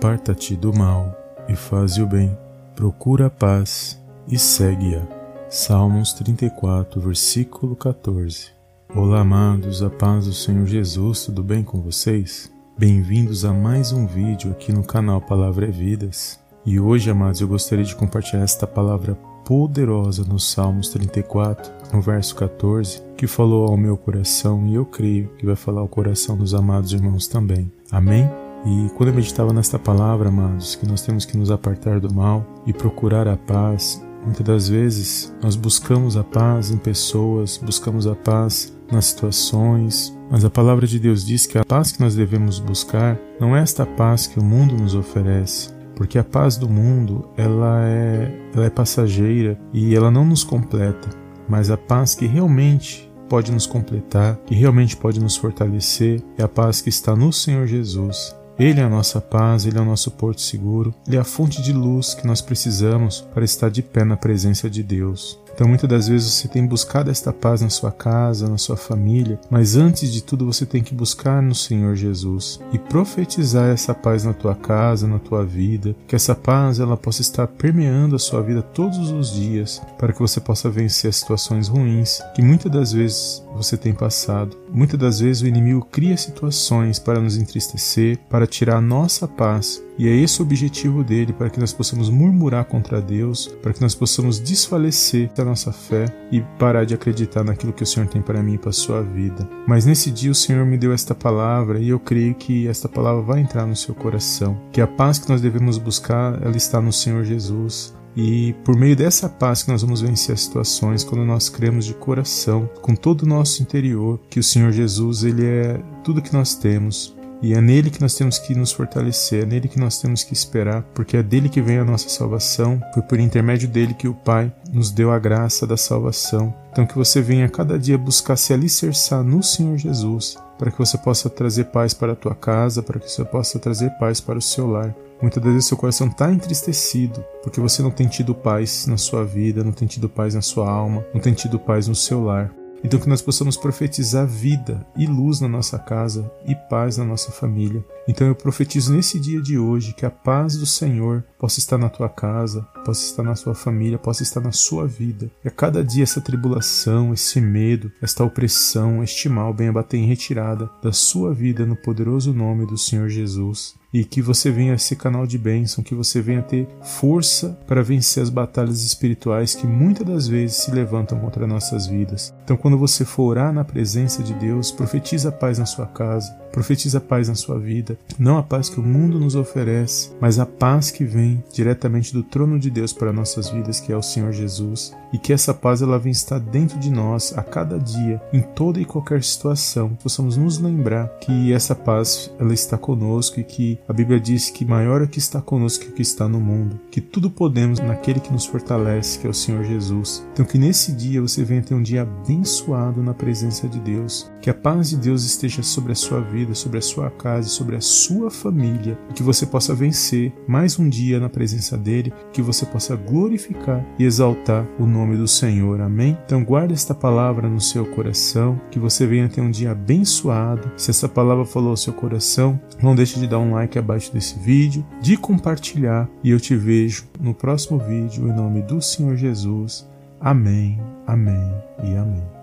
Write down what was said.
Aparta-te do mal e faze o bem, procura a paz e segue-a. Salmos 34, versículo 14. Olá, amados, a paz do Senhor Jesus, tudo bem com vocês? Bem-vindos a mais um vídeo aqui no canal Palavra é Vidas. E hoje, amados, eu gostaria de compartilhar esta palavra poderosa no Salmos 34, no verso 14, que falou ao meu coração e eu creio que vai falar ao coração dos amados irmãos também. Amém? E quando eu meditava nesta palavra, amados, que nós temos que nos apartar do mal e procurar a paz, muitas das vezes nós buscamos a paz em pessoas, buscamos a paz nas situações, mas a palavra de Deus diz que a paz que nós devemos buscar não é esta paz que o mundo nos oferece, porque a paz do mundo ela é, ela é passageira e ela não nos completa, mas a paz que realmente pode nos completar, que realmente pode nos fortalecer, é a paz que está no Senhor Jesus. Ele é a nossa paz, Ele é o nosso porto seguro, Ele é a fonte de luz que nós precisamos para estar de pé na presença de Deus. Então, muitas das vezes você tem buscado esta paz na sua casa, na sua família, mas antes de tudo você tem que buscar no Senhor Jesus e profetizar essa paz na tua casa, na tua vida, que essa paz ela possa estar permeando a sua vida todos os dias, para que você possa vencer as situações ruins que muitas das vezes você tem passado. Muitas das vezes o inimigo cria situações para nos entristecer, para tirar a nossa paz, e é esse o objetivo dele, para que nós possamos murmurar contra Deus, para que nós possamos desfalecer da nossa fé e parar de acreditar naquilo que o Senhor tem para mim e para a sua vida. Mas nesse dia o Senhor me deu esta palavra e eu creio que esta palavra vai entrar no seu coração, que a paz que nós devemos buscar, ela está no Senhor Jesus. E por meio dessa paz que nós vamos vencer as situações, quando nós cremos de coração, com todo o nosso interior, que o Senhor Jesus, ele é tudo que nós temos, e é nele que nós temos que nos fortalecer, é nele que nós temos que esperar, porque é dele que vem a nossa salvação. Foi por intermédio dele que o Pai nos deu a graça da salvação. Então que você venha cada dia buscar se alicerçar no Senhor Jesus, para que você possa trazer paz para a tua casa, para que você possa trazer paz para o seu lar. Muitas vezes seu coração está entristecido porque você não tem tido paz na sua vida, não tem tido paz na sua alma, não tem tido paz no seu lar. Então, que nós possamos profetizar vida e luz na nossa casa e paz na nossa família. Então, eu profetizo nesse dia de hoje que a paz do Senhor possa estar na tua casa, possa estar na sua família, possa estar na sua vida. E a cada dia essa tribulação, esse medo, esta opressão, este mal venha bater em retirada da sua vida no poderoso nome do Senhor Jesus e que você venha ser canal de bênção, que você venha ter força para vencer as batalhas espirituais que muitas das vezes se levantam contra nossas vidas. Então, quando você for orar na presença de Deus, profetiza a paz na sua casa, profetiza a paz na sua vida, não a paz que o mundo nos oferece, mas a paz que vem diretamente do trono de Deus para nossas vidas, que é o Senhor Jesus, e que essa paz ela vem estar dentro de nós a cada dia, em toda e qualquer situação, possamos nos lembrar que essa paz ela está conosco e que a Bíblia diz que maior é o que está conosco que o que está no mundo, que tudo podemos naquele que nos fortalece, que é o Senhor Jesus. Então que nesse dia você venha ter um dia abençoado na presença de Deus, que a paz de Deus esteja sobre a sua vida, sobre a sua casa, sobre a sua família, e que você possa vencer mais um dia na presença dele, que você possa glorificar e exaltar o nome do Senhor. Amém? Então guarde esta palavra no seu coração, que você venha ter um dia abençoado. Se essa palavra falou ao seu coração, não deixe de dar um like abaixo desse vídeo, de compartilhar e eu te vejo no próximo vídeo em nome do Senhor Jesus. Amém, amém e amém.